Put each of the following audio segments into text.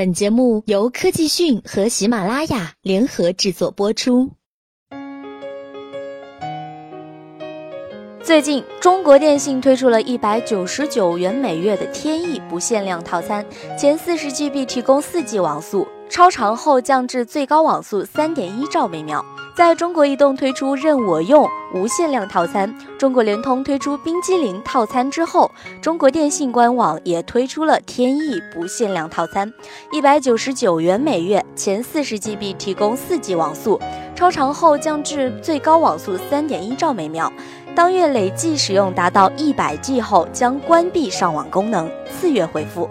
本节目由科技讯和喜马拉雅联合制作播出。最近，中国电信推出了一百九十九元每月的天翼不限量套餐，前四十 GB 提供四 G 网速，超长后降至最高网速三点一兆每秒。在中国移动推出任我用无限量套餐，中国联通推出冰激凌套餐之后，中国电信官网也推出了天翼不限量套餐，一百九十九元每月，前四十 GB 提供四 G 网速，超长后降至最高网速三点一兆每秒。当月累计使用达到一百 G 后，将关闭上网功能，次月恢复。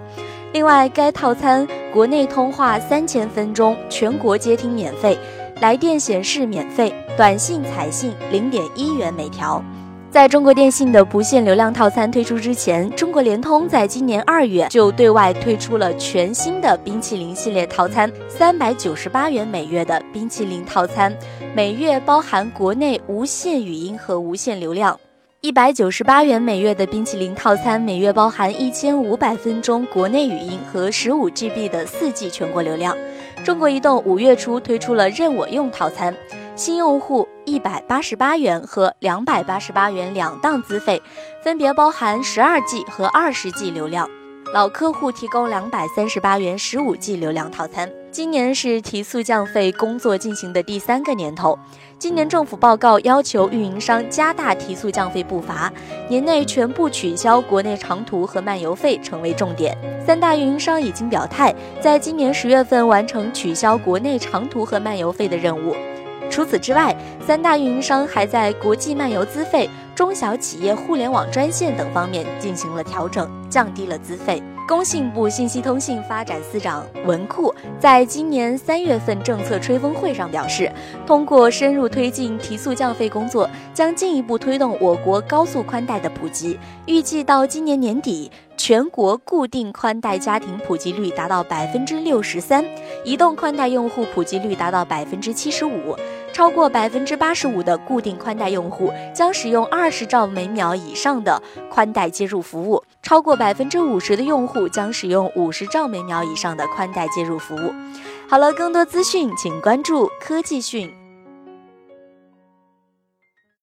另外，该套餐国内通话三千分钟，全国接听免费。来电显示免费，短信、彩信零点一元每条。在中国电信的不限流量套餐推出之前，中国联通在今年二月就对外推出了全新的冰淇淋系列套餐，三百九十八元每月的冰淇淋套餐，每月包含国内无限语音和无限流量。一百九十八元每月的冰淇淋套餐，每月包含一千五百分钟国内语音和十五 GB 的四 G 全国流量。中国移动五月初推出了任我用套餐，新用户一百八十八元和两百八十八元两档资费，分别包含十二 G 和二十 G 流量。老客户提供两百三十八元十五 G 流量套餐。今年是提速降费工作进行的第三个年头，今年政府报告要求运营商加大提速降费步伐，年内全部取消国内长途和漫游费成为重点。三大运营商已经表态，在今年十月份完成取消国内长途和漫游费的任务。除此之外，三大运营商还在国际漫游资费、中小企业互联网专线等方面进行了调整，降低了资费。工信部信息通信发展司长文库在今年三月份政策吹风会上表示，通过深入推进提速降费工作，将进一步推动我国高速宽带的普及。预计到今年年底，全国固定宽带家庭普及率达到百分之六十三，移动宽带用户普及率达到百分之七十五。超过百分之八十五的固定宽带用户将使用二十兆每秒以上的宽带接入服务，超过百分之五十的用户将使用五十兆每秒以上的宽带接入服务。好了，更多资讯请关注科技讯。